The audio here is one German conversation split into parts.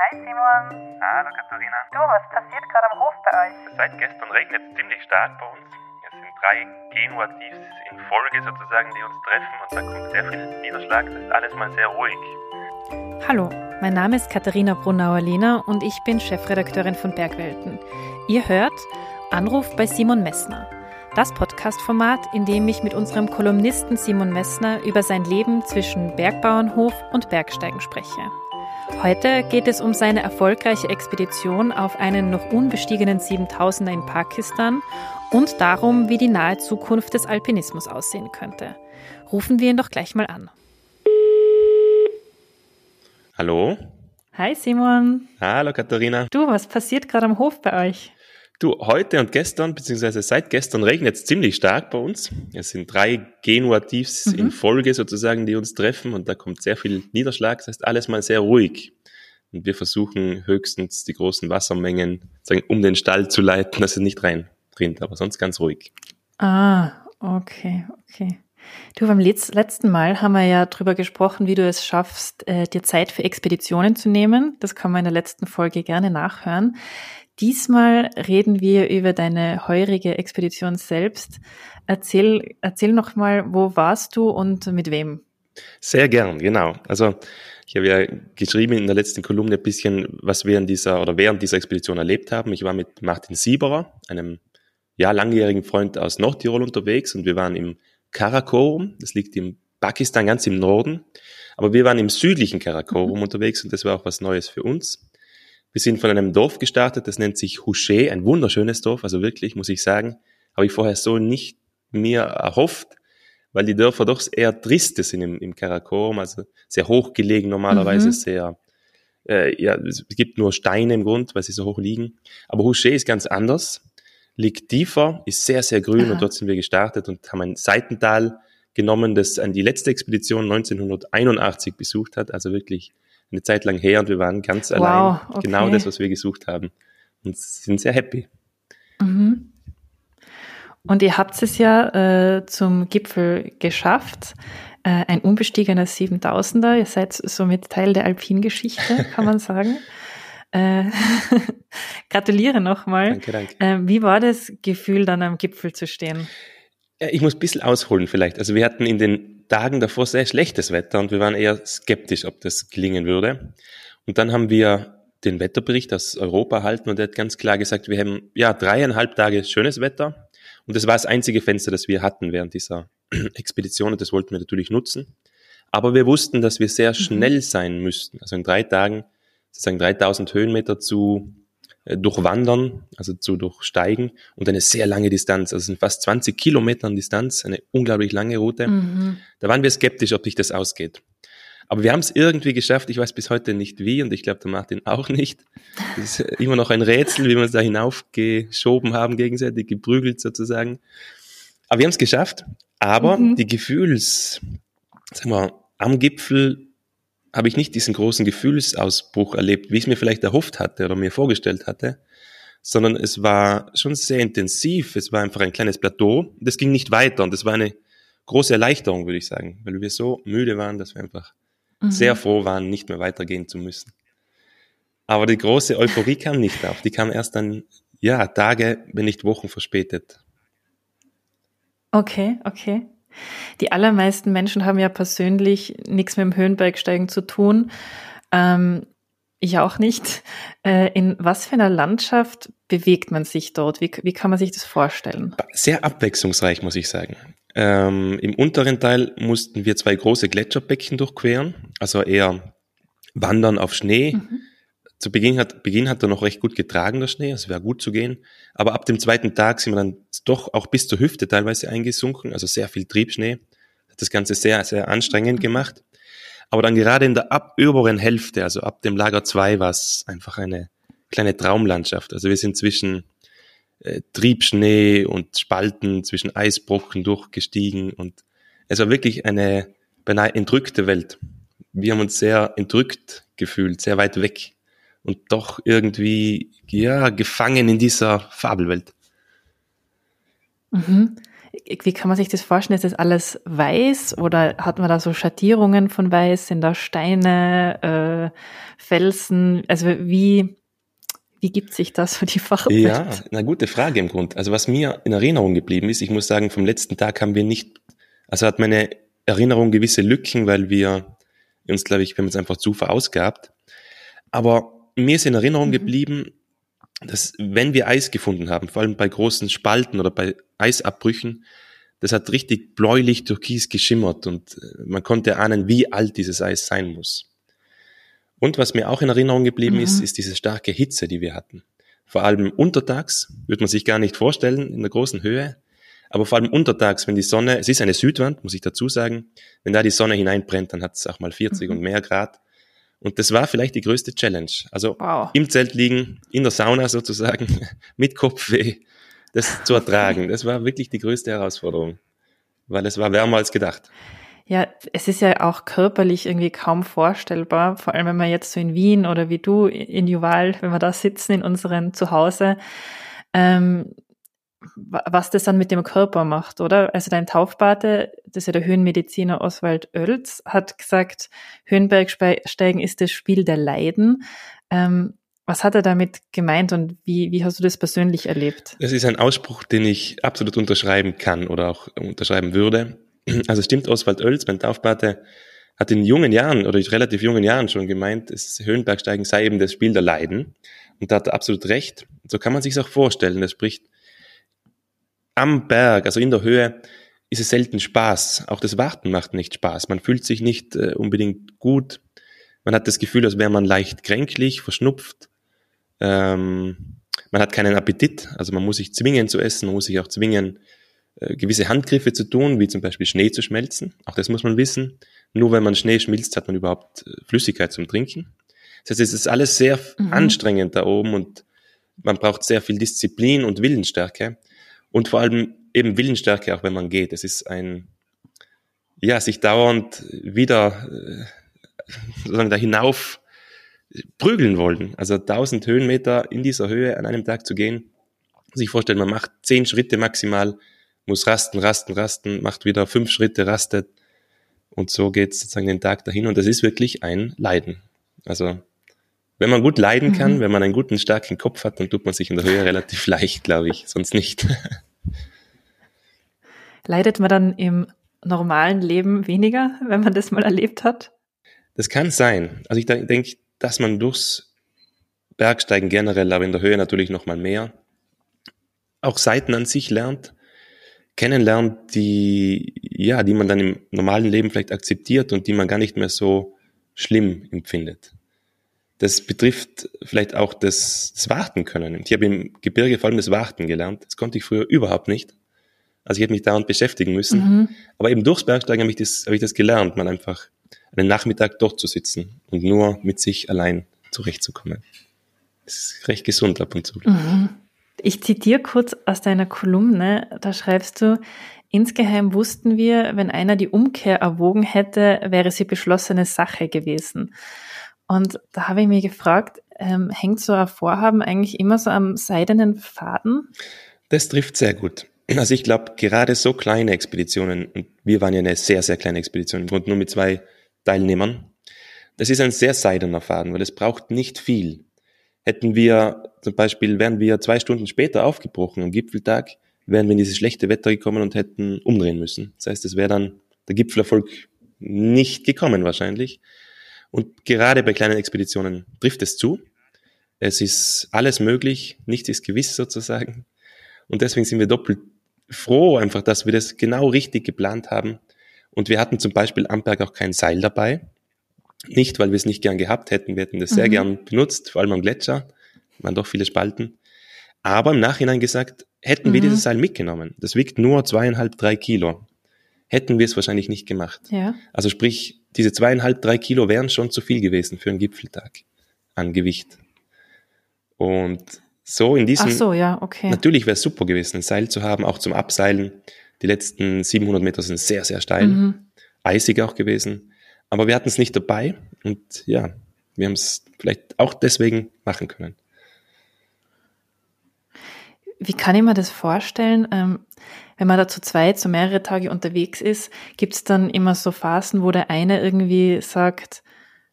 Hi Simon. Hallo Katharina. Du, was passiert gerade am Hof bei euch? Seit gestern regnet es ziemlich stark bei uns. Es sind drei Genua-Tiefs in Folge sozusagen, die uns treffen und da kommt sehr viel Niederschlag. Das ist alles mal sehr ruhig. Hallo, mein Name ist Katharina Brunauer-Lehner und ich bin Chefredakteurin von Bergwelten. Ihr hört Anruf bei Simon Messner. Das Podcast-Format, in dem ich mit unserem Kolumnisten Simon Messner über sein Leben zwischen Bergbauernhof und Bergsteigen spreche. Heute geht es um seine erfolgreiche Expedition auf einen noch unbestiegenen 7000er in Pakistan und darum, wie die nahe Zukunft des Alpinismus aussehen könnte. Rufen wir ihn doch gleich mal an. Hallo? Hi Simon. Hallo Katharina. Du, was passiert gerade am Hof bei euch? Du, heute und gestern, beziehungsweise seit gestern regnet es ziemlich stark bei uns. Es sind drei Genua-Tiefs mhm. in Folge sozusagen, die uns treffen und da kommt sehr viel Niederschlag. Das heißt, alles mal sehr ruhig. Und wir versuchen höchstens die großen Wassermengen sagen, um den Stall zu leiten, dass es nicht reinrinnt, aber sonst ganz ruhig. Ah, okay, okay. Du, beim letzten Mal haben wir ja drüber gesprochen, wie du es schaffst, äh, dir Zeit für Expeditionen zu nehmen. Das kann man in der letzten Folge gerne nachhören. Diesmal reden wir über deine heurige Expedition selbst. Erzähl, erzähl noch mal, wo warst du und mit wem? Sehr gern, genau. Also ich habe ja geschrieben in der letzten Kolumne ein bisschen, was wir in dieser oder während dieser Expedition erlebt haben. Ich war mit Martin Sieberer, einem ja langjährigen Freund aus Nordtirol unterwegs und wir waren im Karakorum. Das liegt im Pakistan ganz im Norden. Aber wir waren im südlichen Karakorum mhm. unterwegs und das war auch was Neues für uns. Wir sind von einem Dorf gestartet, das nennt sich Houché, ein wunderschönes Dorf, also wirklich, muss ich sagen, habe ich vorher so nicht mir erhofft, weil die Dörfer doch eher triste sind im, im Karakorum, also sehr hochgelegen normalerweise, mhm. sehr, äh, ja, es gibt nur Steine im Grund, weil sie so hoch liegen. Aber Houché ist ganz anders, liegt tiefer, ist sehr, sehr grün Aha. und dort sind wir gestartet und haben ein Seitental genommen, das an die letzte Expedition 1981 besucht hat, also wirklich eine Zeit lang her und wir waren ganz wow, allein. Okay. Genau das, was wir gesucht haben. Und sind sehr happy. Mhm. Und ihr habt es ja äh, zum Gipfel geschafft. Äh, ein unbestiegener 7000er. Ihr seid somit Teil der Alpingeschichte, kann man sagen. Äh, gratuliere nochmal. Danke, danke. Äh, wie war das Gefühl, dann am Gipfel zu stehen? Ich muss ein bisschen ausholen vielleicht. Also wir hatten in den Tagen davor sehr schlechtes Wetter und wir waren eher skeptisch, ob das gelingen würde. Und dann haben wir den Wetterbericht aus Europa erhalten und der hat ganz klar gesagt, wir haben ja dreieinhalb Tage schönes Wetter und das war das einzige Fenster, das wir hatten während dieser Expedition und das wollten wir natürlich nutzen. Aber wir wussten, dass wir sehr mhm. schnell sein müssten. Also in drei Tagen sozusagen 3000 Höhenmeter zu durchwandern, also zu durchsteigen und eine sehr lange Distanz. Also es sind fast 20 Kilometer an Distanz, eine unglaublich lange Route. Mhm. Da waren wir skeptisch, ob sich das ausgeht. Aber wir haben es irgendwie geschafft. Ich weiß bis heute nicht wie und ich glaube der Martin auch nicht. Das ist immer noch ein Rätsel, wie wir uns da hinaufgeschoben haben, gegenseitig geprügelt sozusagen. Aber wir haben es geschafft. Aber mhm. die Gefühls, sagen wir, am Gipfel habe ich nicht diesen großen Gefühlsausbruch erlebt, wie ich es mir vielleicht erhofft hatte oder mir vorgestellt hatte, sondern es war schon sehr intensiv. Es war einfach ein kleines Plateau. Das ging nicht weiter und das war eine große Erleichterung, würde ich sagen, weil wir so müde waren, dass wir einfach mhm. sehr froh waren, nicht mehr weitergehen zu müssen. Aber die große Euphorie kam nicht auf. Die kam erst dann, ja, Tage, wenn nicht Wochen verspätet. Okay, okay. Die allermeisten Menschen haben ja persönlich nichts mit dem Höhenbergsteigen zu tun. Ähm, ich auch nicht. Äh, in was für einer Landschaft bewegt man sich dort? Wie, wie kann man sich das vorstellen? Sehr abwechslungsreich, muss ich sagen. Ähm, Im unteren Teil mussten wir zwei große Gletscherbecken durchqueren, also eher wandern auf Schnee. Mhm. Zu Beginn hat, Beginn hat er noch recht gut getragen, der Schnee, es wäre gut zu gehen. Aber ab dem zweiten Tag sind wir dann doch auch bis zur Hüfte teilweise eingesunken, also sehr viel Triebschnee. Das Ganze sehr, sehr anstrengend mhm. gemacht. Aber dann gerade in der ab oberen Hälfte, also ab dem Lager 2, war es einfach eine kleine Traumlandschaft. Also wir sind zwischen äh, Triebschnee und Spalten, zwischen Eisbrocken durchgestiegen und es war wirklich eine beinahe entrückte Welt. Wir haben uns sehr entrückt gefühlt, sehr weit weg und doch irgendwie ja gefangen in dieser Fabelwelt. Mhm. Wie kann man sich das vorstellen? Ist das alles weiß oder hat man da so Schattierungen von weiß? Sind da Steine, äh, Felsen? Also wie, wie gibt sich das für die Fachwelt? Ja, eine gute Frage im Grund. Also was mir in Erinnerung geblieben ist, ich muss sagen, vom letzten Tag haben wir nicht, also hat meine Erinnerung gewisse Lücken, weil wir uns, glaube ich, wir haben uns einfach zu verausgabt. Aber mir ist in Erinnerung mhm. geblieben, dass wenn wir Eis gefunden haben, vor allem bei großen Spalten oder bei Eisabbrüchen, das hat richtig bläulich türkis geschimmert und äh, man konnte ahnen, wie alt dieses Eis sein muss. Und was mir auch in Erinnerung geblieben mhm. ist, ist diese starke Hitze, die wir hatten. Vor allem untertags, würde man sich gar nicht vorstellen, in der großen Höhe. Aber vor allem untertags, wenn die Sonne, es ist eine Südwand, muss ich dazu sagen, wenn da die Sonne hineinbrennt, dann hat es auch mal 40 mhm. und mehr Grad. Und das war vielleicht die größte Challenge. Also wow. im Zelt liegen, in der Sauna sozusagen, mit Kopfweh, das zu ertragen. Das war wirklich die größte Herausforderung, weil es war wärmer als gedacht. Ja, es ist ja auch körperlich irgendwie kaum vorstellbar, vor allem wenn wir jetzt so in Wien oder wie du in Juval, wenn wir da sitzen in unserem Zuhause, ähm, was das dann mit dem Körper macht, oder? Also dein Taufpate, das ist ja der Höhenmediziner Oswald Oelz, hat gesagt, Höhenbergsteigen ist das Spiel der Leiden. Ähm, was hat er damit gemeint und wie, wie hast du das persönlich erlebt? Das ist ein Ausspruch, den ich absolut unterschreiben kann oder auch unterschreiben würde. Also stimmt, Oswald Oelz, mein Taufpate, hat in jungen Jahren oder in relativ jungen Jahren schon gemeint, das Höhenbergsteigen sei eben das Spiel der Leiden. Und da hat er absolut recht. So kann man sich auch vorstellen. Das spricht am Berg, also in der Höhe, ist es selten Spaß. Auch das Warten macht nicht Spaß. Man fühlt sich nicht äh, unbedingt gut. Man hat das Gefühl, als wäre man leicht kränklich, verschnupft. Ähm, man hat keinen Appetit. Also man muss sich zwingen zu essen, man muss sich auch zwingen, äh, gewisse Handgriffe zu tun, wie zum Beispiel Schnee zu schmelzen. Auch das muss man wissen. Nur wenn man Schnee schmilzt, hat man überhaupt äh, Flüssigkeit zum Trinken. Das heißt, es ist alles sehr mhm. anstrengend da oben und man braucht sehr viel Disziplin und Willensstärke. Und vor allem eben Willensstärke, auch wenn man geht. Es ist ein, ja, sich dauernd wieder äh, sozusagen da hinauf prügeln wollen. Also 1000 Höhenmeter in dieser Höhe an einem Tag zu gehen. Sich vorstellen, man macht zehn Schritte maximal, muss rasten, rasten, rasten, macht wieder fünf Schritte, rastet. Und so geht sozusagen den Tag dahin. Und das ist wirklich ein Leiden. Also wenn man gut leiden kann, mhm. wenn man einen guten, starken Kopf hat, dann tut man sich in der Höhe relativ leicht, glaube ich, sonst nicht. Leidet man dann im normalen Leben weniger, wenn man das mal erlebt hat? Das kann sein. Also ich denke, dass man durchs Bergsteigen generell, aber in der Höhe natürlich noch mal mehr, auch Seiten an sich lernt, kennenlernt, die, ja, die man dann im normalen Leben vielleicht akzeptiert und die man gar nicht mehr so schlimm empfindet das betrifft vielleicht auch das, das Warten können. Ich habe im Gebirge vor allem das Warten gelernt. Das konnte ich früher überhaupt nicht. Also ich hätte mich dauernd beschäftigen müssen. Mhm. Aber eben durchs Bergsteigen habe ich, das, habe ich das gelernt, mal einfach einen Nachmittag dort zu sitzen und nur mit sich allein zurechtzukommen. Das ist recht gesund ab und zu. Mhm. Ich zitiere kurz aus deiner Kolumne, da schreibst du, insgeheim wussten wir, wenn einer die Umkehr erwogen hätte, wäre sie beschlossene Sache gewesen. Und da habe ich mich gefragt, ähm, hängt so ein Vorhaben eigentlich immer so am seidenen Faden? Das trifft sehr gut. Also ich glaube, gerade so kleine Expeditionen, und wir waren ja eine sehr, sehr kleine Expedition, im Grunde nur mit zwei Teilnehmern, das ist ein sehr seidener Faden, weil es braucht nicht viel. Hätten wir zum Beispiel, wären wir zwei Stunden später aufgebrochen am Gipfeltag, wären wir in dieses schlechte Wetter gekommen und hätten umdrehen müssen. Das heißt, es wäre dann der Gipfelerfolg nicht gekommen wahrscheinlich. Und gerade bei kleinen Expeditionen trifft es zu. Es ist alles möglich, nichts ist gewiss sozusagen. Und deswegen sind wir doppelt froh einfach, dass wir das genau richtig geplant haben. Und wir hatten zum Beispiel am Berg auch kein Seil dabei. Nicht, weil wir es nicht gern gehabt hätten. Wir hätten das sehr mhm. gern benutzt, vor allem am Gletscher. Waren doch viele Spalten. Aber im Nachhinein gesagt, hätten mhm. wir dieses Seil mitgenommen. Das wiegt nur zweieinhalb, drei Kilo. Hätten wir es wahrscheinlich nicht gemacht. Ja. Also sprich, diese zweieinhalb, drei Kilo wären schon zu viel gewesen für einen Gipfeltag an Gewicht. Und so in diesem, Ach so, ja, okay. natürlich wäre es super gewesen, ein Seil zu haben, auch zum Abseilen. Die letzten 700 Meter sind sehr, sehr steil, mhm. eisig auch gewesen. Aber wir hatten es nicht dabei und ja, wir haben es vielleicht auch deswegen machen können. wie kann ich mir das vorstellen? Ähm, wenn man da zu zweit so mehrere Tage unterwegs ist, gibt es dann immer so Phasen, wo der eine irgendwie sagt,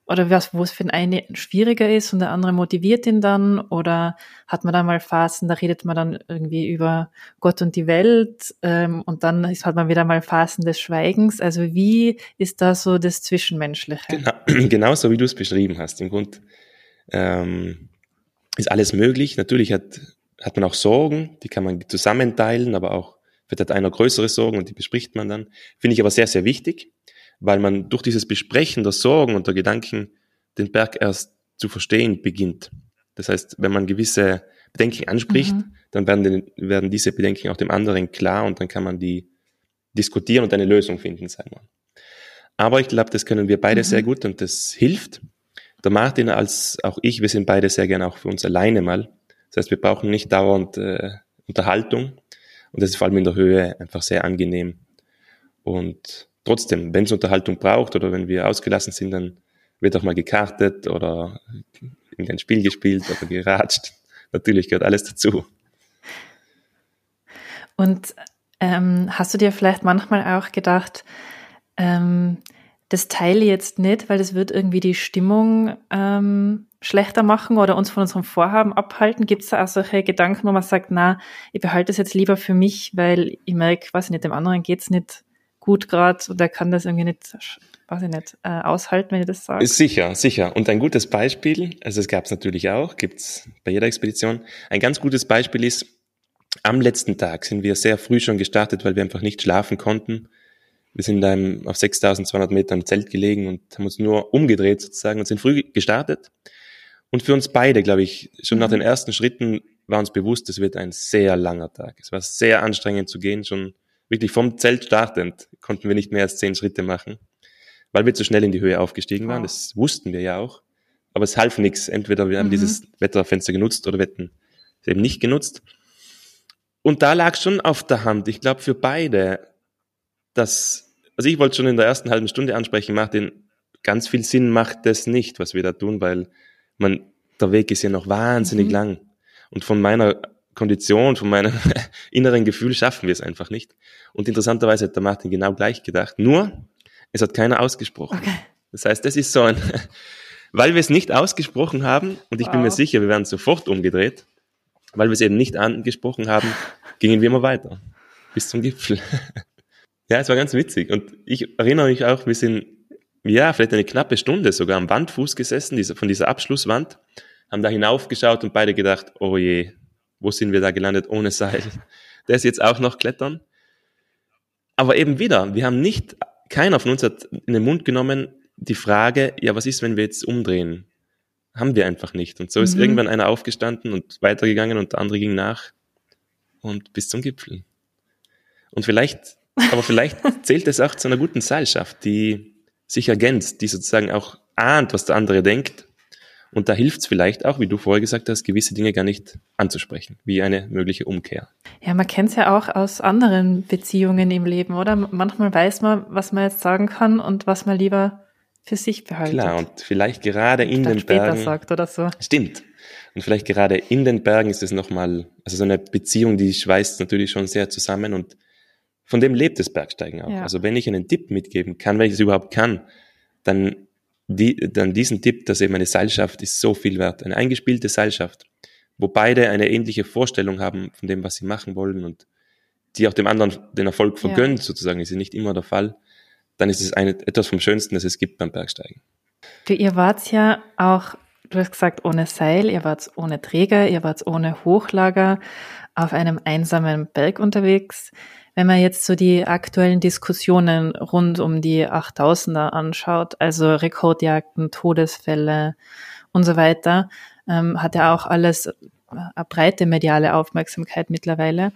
oder was, wo es für den einen schwieriger ist und der andere motiviert ihn dann? Oder hat man da mal Phasen, da redet man dann irgendwie über Gott und die Welt ähm, und dann ist, hat man wieder mal Phasen des Schweigens. Also wie ist da so das Zwischenmenschliche? Genau, genau so, wie du es beschrieben hast. Im Grund ähm, ist alles möglich. Natürlich hat, hat man auch Sorgen, die kann man zusammenteilen, aber auch wird hat einer größere Sorgen und die bespricht man dann. Finde ich aber sehr, sehr wichtig weil man durch dieses Besprechen der Sorgen und der Gedanken den Berg erst zu verstehen beginnt. Das heißt, wenn man gewisse Bedenken anspricht, mhm. dann werden, den, werden diese Bedenken auch dem anderen klar und dann kann man die diskutieren und eine Lösung finden, sagen wir. Aber ich glaube, das können wir beide mhm. sehr gut und das hilft. Der Martin als auch ich, wir sind beide sehr gerne auch für uns alleine mal. Das heißt, wir brauchen nicht dauernd äh, Unterhaltung und das ist vor allem in der Höhe einfach sehr angenehm. Und trotzdem, wenn es Unterhaltung braucht oder wenn wir ausgelassen sind, dann wird auch mal gekartet oder irgendein Spiel gespielt oder geratscht. Natürlich gehört alles dazu. Und ähm, hast du dir vielleicht manchmal auch gedacht, ähm, das teile ich jetzt nicht, weil das wird irgendwie die Stimmung ähm, schlechter machen oder uns von unserem Vorhaben abhalten? Gibt es da auch solche Gedanken, wo man sagt, na, ich behalte das jetzt lieber für mich, weil ich merke, weiß ich nicht, dem anderen geht's nicht gut gerade und er kann das irgendwie nicht, weiß ich nicht, äh, aushalten, wenn ich das sage. Sicher, sicher. Und ein gutes Beispiel, also es gab es natürlich auch, gibt's bei jeder Expedition. Ein ganz gutes Beispiel ist, am letzten Tag sind wir sehr früh schon gestartet, weil wir einfach nicht schlafen konnten. Wir sind da auf 6200 Metern im Zelt gelegen und haben uns nur umgedreht sozusagen und sind früh gestartet. Und für uns beide, glaube ich, schon mhm. nach den ersten Schritten war uns bewusst, es wird ein sehr langer Tag. Es war sehr anstrengend zu gehen, schon wirklich vom Zelt startend konnten wir nicht mehr als zehn Schritte machen, weil wir zu schnell in die Höhe aufgestiegen waren. Das wussten wir ja auch. Aber es half nichts. Entweder wir haben mhm. dieses Wetterfenster genutzt oder wir hätten es eben nicht genutzt. Und da lag schon auf der Hand, ich glaube für beide, dass, also ich wollte schon in der ersten halben Stunde ansprechen, Martin, ganz viel Sinn macht das nicht, was wir da tun, weil man, der Weg ist ja noch wahnsinnig mhm. lang. Und von meiner Kondition, von meinem inneren Gefühl schaffen wir es einfach nicht. Und interessanterweise hat der Martin genau gleich gedacht. Nur, es hat keiner ausgesprochen. Okay. Das heißt, das ist so ein, weil wir es nicht ausgesprochen haben, und ich wow. bin mir sicher, wir werden sofort umgedreht, weil wir es eben nicht angesprochen haben, gingen wir immer weiter. Bis zum Gipfel. Ja, es war ganz witzig. Und ich erinnere mich auch, wir sind, ja, vielleicht eine knappe Stunde sogar am Wandfuß gesessen, von dieser Abschlusswand, haben da hinaufgeschaut und beide gedacht, oh je, wo sind wir da gelandet ohne Seil? Der ist jetzt auch noch klettern. Aber eben wieder, wir haben nicht, keiner von uns hat in den Mund genommen die Frage, ja, was ist, wenn wir jetzt umdrehen? Haben wir einfach nicht. Und so ist mhm. irgendwann einer aufgestanden und weitergegangen und der andere ging nach und bis zum Gipfel. Und vielleicht, aber vielleicht zählt es auch zu einer guten Seilschaft, die sich ergänzt, die sozusagen auch ahnt, was der andere denkt und da hilft es vielleicht auch, wie du vorher gesagt hast, gewisse Dinge gar nicht anzusprechen, wie eine mögliche Umkehr. Ja, man kennt es ja auch aus anderen Beziehungen im Leben, oder? Manchmal weiß man, was man jetzt sagen kann und was man lieber für sich behalten. Klar, und vielleicht gerade in den Bergen. sagt oder so. Stimmt. Und vielleicht gerade in den Bergen ist es nochmal, also so eine Beziehung, die schweißt natürlich schon sehr zusammen und von dem lebt das Bergsteigen auch. Ja. Also wenn ich einen Tipp mitgeben kann, wenn ich es überhaupt kann, dann die, dann diesen Tipp, dass eben eine Seilschaft ist so viel wert. Eine eingespielte Seilschaft, wo beide eine ähnliche Vorstellung haben von dem, was sie machen wollen und die auch dem anderen den Erfolg vergönnt, ja. sozusagen, ist ja nicht immer der Fall, dann ist es eine, etwas vom Schönsten, das es gibt beim Bergsteigen. Du, ihr wart ja auch, du hast gesagt, ohne Seil, ihr wart ohne Träger, ihr wart ohne Hochlager auf einem einsamen Berg unterwegs. Wenn man jetzt so die aktuellen Diskussionen rund um die 8000er anschaut, also Rekordjagden, Todesfälle und so weiter, ähm, hat ja auch alles eine breite mediale Aufmerksamkeit mittlerweile.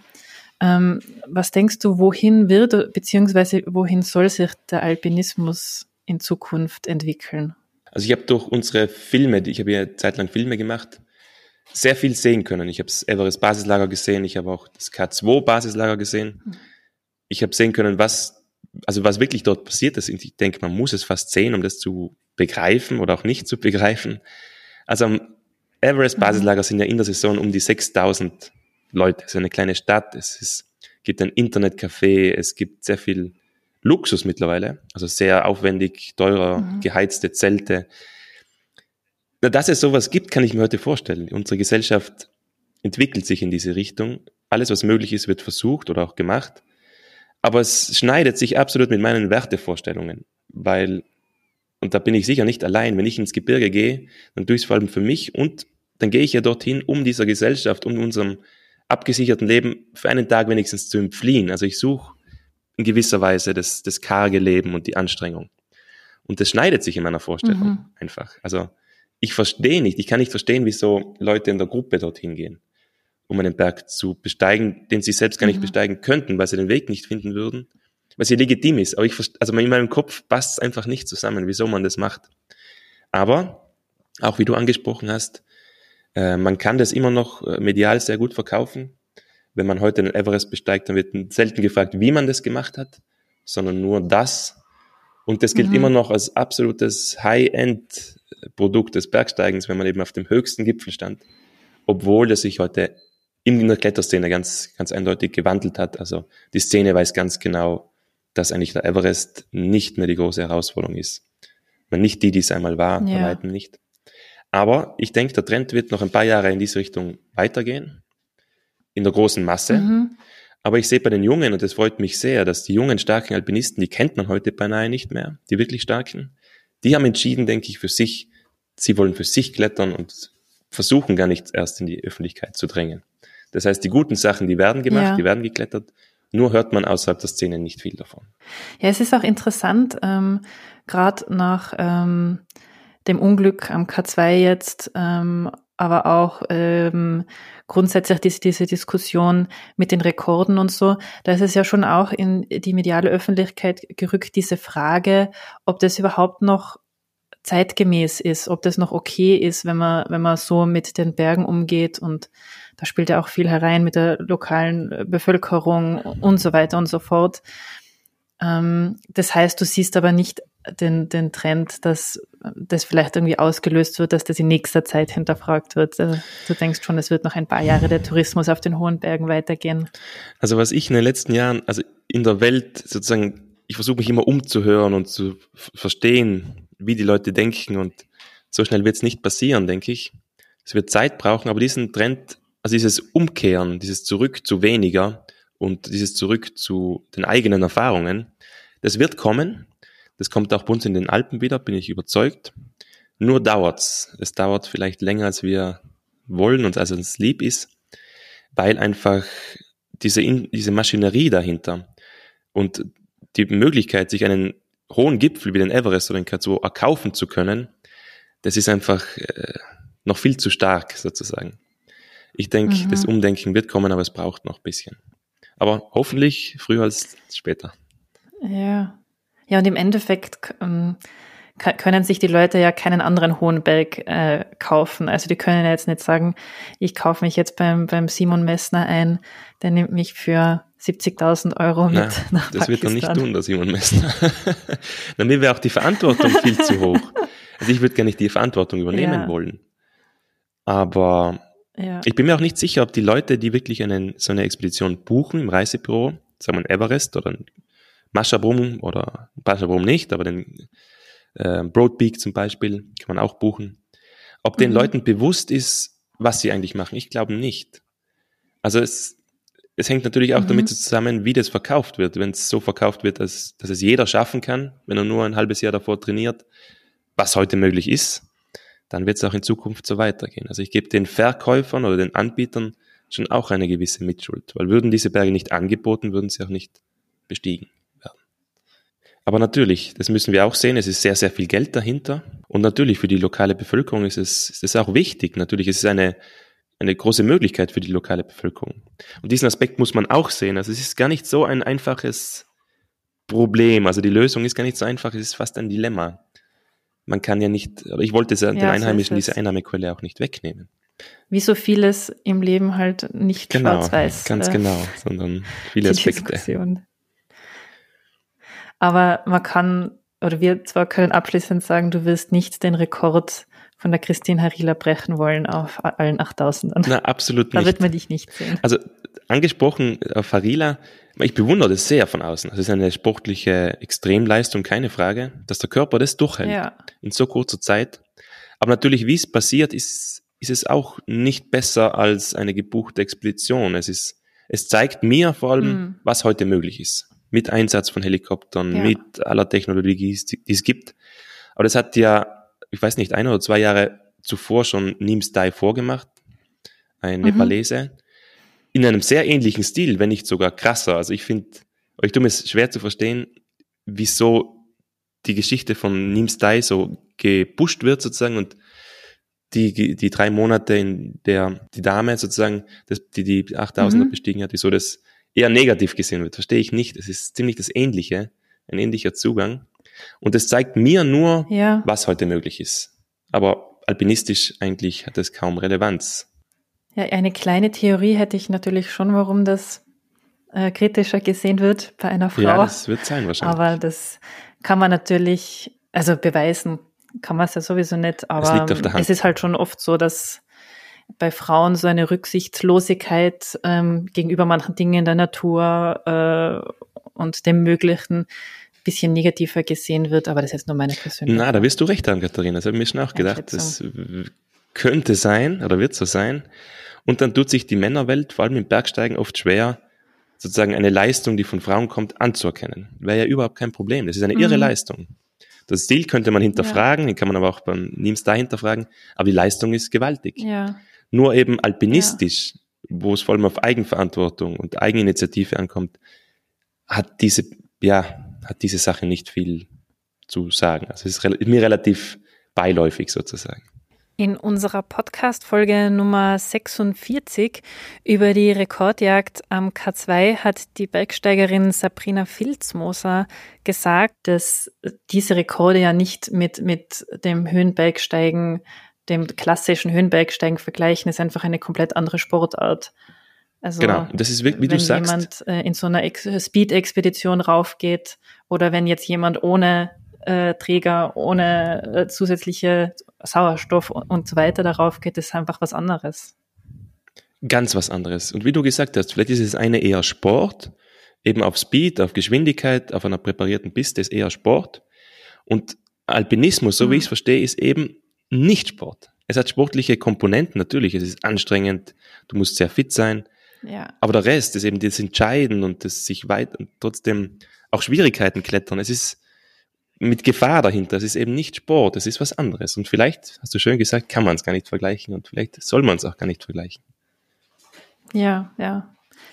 Ähm, was denkst du, wohin wird beziehungsweise wohin soll sich der Alpinismus in Zukunft entwickeln? Also ich habe durch unsere Filme, ich habe ja zeitlang Filme gemacht, sehr viel sehen können. Ich habe das Everest Basislager gesehen, ich habe auch das K2 Basislager gesehen. Ich habe sehen können, was, also was wirklich dort passiert ist. Ich denke, man muss es fast sehen, um das zu begreifen oder auch nicht zu begreifen. Also am Everest-Basislager sind ja in der Saison um die 6000 Leute. Es ist eine kleine Stadt, es ist, gibt ein Internetcafé, es gibt sehr viel Luxus mittlerweile, also sehr aufwendig, teurer, mhm. geheizte Zelte. Na, dass es sowas gibt, kann ich mir heute vorstellen. Unsere Gesellschaft entwickelt sich in diese Richtung. Alles, was möglich ist, wird versucht oder auch gemacht. Aber es schneidet sich absolut mit meinen Wertevorstellungen, weil, und da bin ich sicher nicht allein, wenn ich ins Gebirge gehe, dann tue ich es vor allem für mich und dann gehe ich ja dorthin, um dieser Gesellschaft, um unserem abgesicherten Leben für einen Tag wenigstens zu entfliehen. Also ich suche in gewisser Weise das, das karge Leben und die Anstrengung. Und das schneidet sich in meiner Vorstellung mhm. einfach. Also ich verstehe nicht, ich kann nicht verstehen, wieso Leute in der Gruppe dorthin gehen um einen Berg zu besteigen, den sie selbst gar nicht mhm. besteigen könnten, weil sie den Weg nicht finden würden, was ja legitim ist. Aber ich, also in meinem Kopf passt es einfach nicht zusammen, wieso man das macht. Aber, auch wie du angesprochen hast, äh, man kann das immer noch äh, medial sehr gut verkaufen. Wenn man heute den Everest besteigt, dann wird selten gefragt, wie man das gemacht hat, sondern nur das. Und das gilt mhm. immer noch als absolutes High-End-Produkt des Bergsteigens, wenn man eben auf dem höchsten Gipfel stand. Obwohl das sich heute in der Kletterszene ganz, ganz eindeutig gewandelt hat. Also die Szene weiß ganz genau, dass eigentlich der Everest nicht mehr die große Herausforderung ist. Nicht die, die es einmal war, ja. bei weitem nicht. Aber ich denke, der Trend wird noch ein paar Jahre in diese Richtung weitergehen, in der großen Masse. Mhm. Aber ich sehe bei den Jungen, und das freut mich sehr, dass die jungen, starken Alpinisten, die kennt man heute beinahe nicht mehr, die wirklich starken, die haben entschieden, denke ich, für sich, sie wollen für sich klettern und versuchen gar nicht erst in die Öffentlichkeit zu drängen. Das heißt, die guten Sachen, die werden gemacht, ja. die werden geklettert, nur hört man außerhalb der Szene nicht viel davon. Ja, es ist auch interessant, ähm, gerade nach ähm, dem Unglück am K2 jetzt, ähm, aber auch ähm, grundsätzlich diese, diese Diskussion mit den Rekorden und so, da ist es ja schon auch in die mediale Öffentlichkeit gerückt, diese Frage, ob das überhaupt noch zeitgemäß ist, ob das noch okay ist, wenn man, wenn man so mit den Bergen umgeht und da spielt ja auch viel herein mit der lokalen äh, Bevölkerung und so weiter und so fort. Ähm, das heißt, du siehst aber nicht den, den Trend, dass das vielleicht irgendwie ausgelöst wird, dass das in nächster Zeit hinterfragt wird. Äh, du denkst schon, es wird noch ein paar Jahre der Tourismus auf den hohen Bergen weitergehen. Also was ich in den letzten Jahren, also in der Welt sozusagen, ich versuche mich immer umzuhören und zu verstehen, wie die Leute denken und so schnell wird es nicht passieren, denke ich. Es wird Zeit brauchen, aber diesen Trend also dieses Umkehren, dieses Zurück zu weniger und dieses Zurück zu den eigenen Erfahrungen, das wird kommen. Das kommt auch bei uns in den Alpen wieder, bin ich überzeugt. Nur dauert's. Es dauert vielleicht länger, als wir wollen und als uns lieb ist, weil einfach diese, diese Maschinerie dahinter und die Möglichkeit, sich einen hohen Gipfel wie den Everest oder den K2 erkaufen zu können, das ist einfach äh, noch viel zu stark sozusagen. Ich denke, mhm. das Umdenken wird kommen, aber es braucht noch ein bisschen. Aber hoffentlich früher als später. Ja. Ja, und im Endeffekt ähm, können sich die Leute ja keinen anderen hohen Berg äh, kaufen. Also die können ja jetzt nicht sagen, ich kaufe mich jetzt beim, beim Simon Messner ein, der nimmt mich für 70.000 Euro mit Na, nach Das wird er nicht tun, der Simon Messner. Dann wäre auch die Verantwortung viel zu hoch. Also ich würde gar nicht die Verantwortung übernehmen ja. wollen. Aber ja. Ich bin mir auch nicht sicher, ob die Leute, die wirklich einen, so eine Expedition buchen im Reisebüro, sagen wir Everest oder Maschabrum oder Maschabrum nicht, aber den äh, Broadpeak zum Beispiel kann man auch buchen. Ob den mhm. Leuten bewusst ist, was sie eigentlich machen, ich glaube nicht. Also es, es hängt natürlich auch mhm. damit zusammen, wie das verkauft wird. Wenn es so verkauft wird, dass, dass es jeder schaffen kann, wenn er nur ein halbes Jahr davor trainiert, was heute möglich ist, dann wird es auch in Zukunft so weitergehen. Also ich gebe den Verkäufern oder den Anbietern schon auch eine gewisse Mitschuld, weil würden diese Berge nicht angeboten, würden sie auch nicht bestiegen werden. Aber natürlich, das müssen wir auch sehen, es ist sehr, sehr viel Geld dahinter und natürlich für die lokale Bevölkerung ist es, ist es auch wichtig. Natürlich ist es eine, eine große Möglichkeit für die lokale Bevölkerung. Und diesen Aspekt muss man auch sehen. Also es ist gar nicht so ein einfaches Problem. Also die Lösung ist gar nicht so einfach, es ist fast ein Dilemma man kann ja nicht, oder ich wollte ja, den Einheimischen diese Einnahmequelle auch nicht wegnehmen. Wie so vieles im Leben halt nicht genau, schwarz-weiß. Ganz äh, genau, sondern viele Aspekte. Diskussion. Aber man kann, oder wir zwar können abschließend sagen, du wirst nicht den Rekord von der Christine Harila brechen wollen auf allen 8000ern. Na, absolut nicht. Da wird man dich nicht sehen. Also angesprochen auf Harila, ich bewundere das sehr von außen. Es ist eine sportliche Extremleistung, keine Frage, dass der Körper das durchhält Ja. in so kurzer Zeit. Aber natürlich, wie es passiert, ist, ist es auch nicht besser als eine gebuchte Expedition. Es ist, es zeigt mir vor allem, Mhm. was heute möglich ist. Mit Einsatz von Helikoptern, Ja. mit aller Technologie, die es gibt. Aber das hat ja, ich weiß nicht, ein oder zwei Jahre zuvor schon Nims Dai vorgemacht, ein Mhm. Nepalese, in einem sehr ähnlichen Stil, wenn nicht sogar krasser. Also ich finde, ich tue mir es schwer zu verstehen, wieso die Geschichte von Nims Dai so gepusht wird sozusagen und die, die drei Monate, in der die Dame sozusagen, das, die die 8000er Mhm. bestiegen hat, wieso das eher negativ gesehen wird, verstehe ich nicht. Es ist ziemlich das Ähnliche, ein ähnlicher Zugang. Und es zeigt mir nur, Ja. was heute möglich ist. Aber alpinistisch eigentlich hat es kaum Relevanz. Ja, eine kleine Theorie hätte ich natürlich schon, warum das äh, kritischer gesehen wird bei einer Frau. Ja, das wird sein wahrscheinlich. aber das kann man natürlich, also beweisen kann man es ja sowieso nicht, aber liegt auf der Hand. es ist halt schon oft so, dass bei Frauen so eine Rücksichtslosigkeit ähm, gegenüber manchen Dingen in der Natur äh, und dem Möglichen bisschen negativer gesehen wird, aber das ist jetzt nur meine persönliche. Na, da wirst du recht haben, Katharina. Das habe ich mir schon auch gedacht. Das Einschätzung. könnte sein oder wird so sein. Und dann tut sich die Männerwelt, vor allem im Bergsteigen, oft schwer, sozusagen eine Leistung, die von Frauen kommt, anzuerkennen. Wäre ja überhaupt kein Problem. Das ist eine irre Mhm. Leistung. Das Ziel könnte man hinterfragen, den kann man aber auch beim Nims da hinterfragen, aber die Leistung ist gewaltig. Ja, Nur eben alpinistisch, wo es vor allem auf Eigenverantwortung und Eigeninitiative ankommt, hat diese, ja, hat diese Sache nicht viel zu sagen. Also es ist mir relativ beiläufig sozusagen. In unserer Podcast-Folge Nummer 46 über die Rekordjagd am K2 hat die Bergsteigerin Sabrina Filzmoser gesagt, dass diese Rekorde ja nicht mit, mit dem Höhenbergsteigen, dem klassischen Höhenbergsteigen vergleichen, ist einfach eine komplett andere Sportart. Also, Genau. Das ist wirklich, wie wenn du sagst, jemand äh, in so einer Ex- Speed-Expedition raufgeht oder wenn jetzt jemand ohne äh, Träger, ohne äh, zusätzliche Sauerstoff und, und so weiter darauf geht, ist einfach was anderes. ganz was anderes. Und wie du gesagt hast, vielleicht ist es eine eher Sport, eben auf Speed, auf Geschwindigkeit, auf einer präparierten Piste ist eher Sport. Und Alpinismus, so wie Mhm. ich es verstehe, ist eben nicht Sport. Es hat sportliche Komponenten natürlich, es ist anstrengend, du musst sehr fit sein, Ja. aber der Rest ist eben das Entscheiden und das sich weit und trotzdem auch Schwierigkeiten klettern. Es ist mit Gefahr dahinter. Es ist eben nicht Sport, es ist was anderes. Und vielleicht, hast du schön gesagt, kann man es gar nicht vergleichen und vielleicht soll man es auch gar nicht vergleichen. Ja, ja.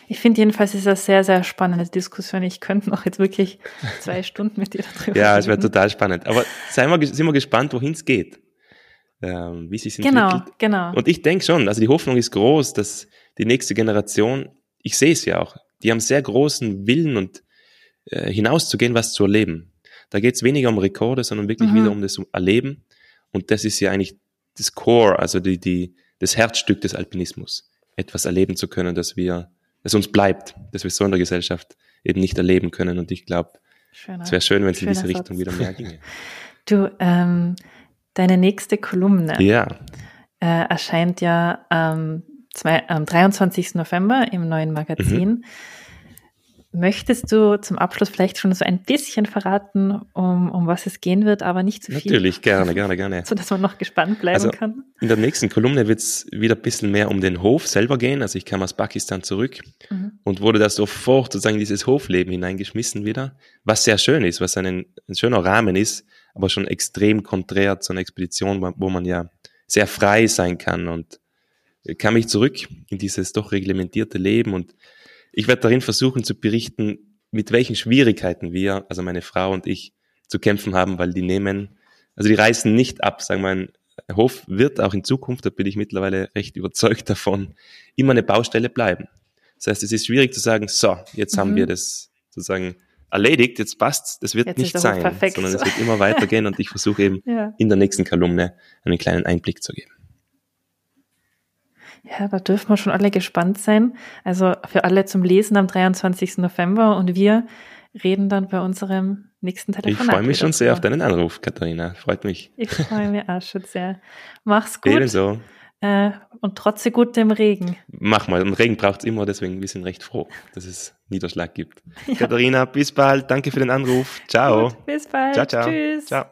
Ich finde jedenfalls ist das sehr, sehr spannende Diskussion. Ich könnte noch jetzt wirklich zwei Stunden mit dir darüber Ja, es wäre total spannend. Aber seien wir, sind wir gespannt, wohin es geht. Ähm, wie sich Genau, entwickelt. genau. Und ich denke schon, also die Hoffnung ist groß, dass die nächste Generation, ich sehe es ja auch, die haben sehr großen Willen und äh, hinauszugehen, was zu erleben. Da geht es weniger um Rekorde, sondern wirklich Mhm. wieder um das Erleben. Und das ist ja eigentlich das Core, also die, die, das Herzstück des Alpinismus. Etwas erleben zu können, dass wir, das uns bleibt, dass wir so in der Gesellschaft eben nicht erleben können. Und ich glaube, es wäre schön, wenn es in diese Satz. Richtung wieder mehr ginge. Du, ähm, deine nächste Kolumne Ja, äh, erscheint ja am, zwei, am 23. November im neuen Magazin. Mhm. Möchtest du zum Abschluss vielleicht schon so ein bisschen verraten, um, um was es gehen wird, aber nicht zu viel? natürlich, gerne, gerne, gerne. Sodass man noch gespannt bleiben Also, kann. In der nächsten Kolumne wird es wieder ein bisschen mehr um den Hof selber gehen. Also ich kam aus Pakistan zurück Mhm. und wurde da sofort sozusagen in dieses Hofleben hineingeschmissen wieder, was sehr schön ist, was ein, ein schöner Rahmen ist, aber schon extrem konträr zu einer Expedition, wo- wo man ja sehr frei sein kann und kam ich zurück in dieses doch reglementierte Leben und ich werde darin versuchen zu berichten, mit welchen Schwierigkeiten wir, also meine Frau und ich, zu kämpfen haben, weil die nehmen, also die reißen nicht ab, sagen wir, ein Hof wird auch in Zukunft, da bin ich mittlerweile recht überzeugt davon, immer eine Baustelle bleiben. Das heißt, es ist schwierig zu sagen, so, jetzt haben Mhm. wir das sozusagen erledigt, jetzt passt's, das wird Jetzt nicht sein, perfekt. sondern es wird immer weitergehen und ich versuche eben Ja. in der nächsten Kolumne einen kleinen Einblick zu geben. Ja, da dürfen wir schon alle gespannt sein. Also für alle zum Lesen am 23. November und wir reden dann bei unserem nächsten Telefonat. Ich freue mich schon sehr auf deinen Anruf, Katharina. Freut mich. Ich freue mich auch schon sehr. Mach's gut Ebenso. äh, und trotze gut dem Regen. Mach mal. Und Regen braucht es immer, deswegen wir sind recht froh, dass es Niederschlag gibt. Katharina, bis bald. Danke für den Anruf. Ciao. Gut, bis bald. Ciao, ciao. Tschüss. Ciao.